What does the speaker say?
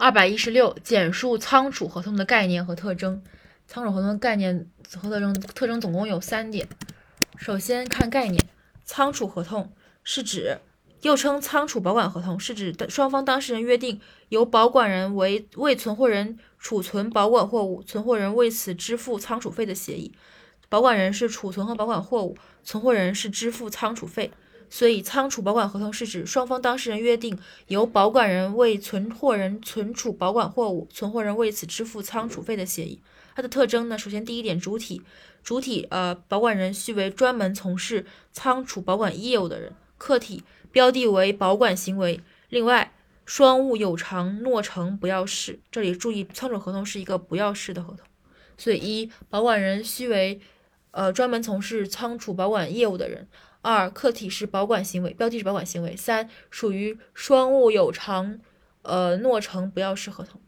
二百一十六，简述仓储合同的概念和特征。仓储合同的概念和特征，特征总共有三点。首先看概念，仓储合同是指，又称仓储保管合同，是指双方当事人约定由保管人为为存货人储存保管货物，存货人为此支付仓储费的协议。保管人是储存和保管货物，存货人是支付仓储费。所以，仓储保管合同是指双方当事人约定由保管人为存货人存储保管货物，存货人为此支付仓储费的协议。它的特征呢？首先，第一点，主体，主体，呃，保管人须为专门从事仓储保管业务的人；客体，标的为保管行为。另外，双务有偿诺成不要式。这里注意，仓储合同是一个不要式的合同。所以，一，保管人须为，呃，专门从事仓储保管业务的人。二，客体是保管行为，标的是保管行为。三，属于双物有偿，呃，诺成不要式合同。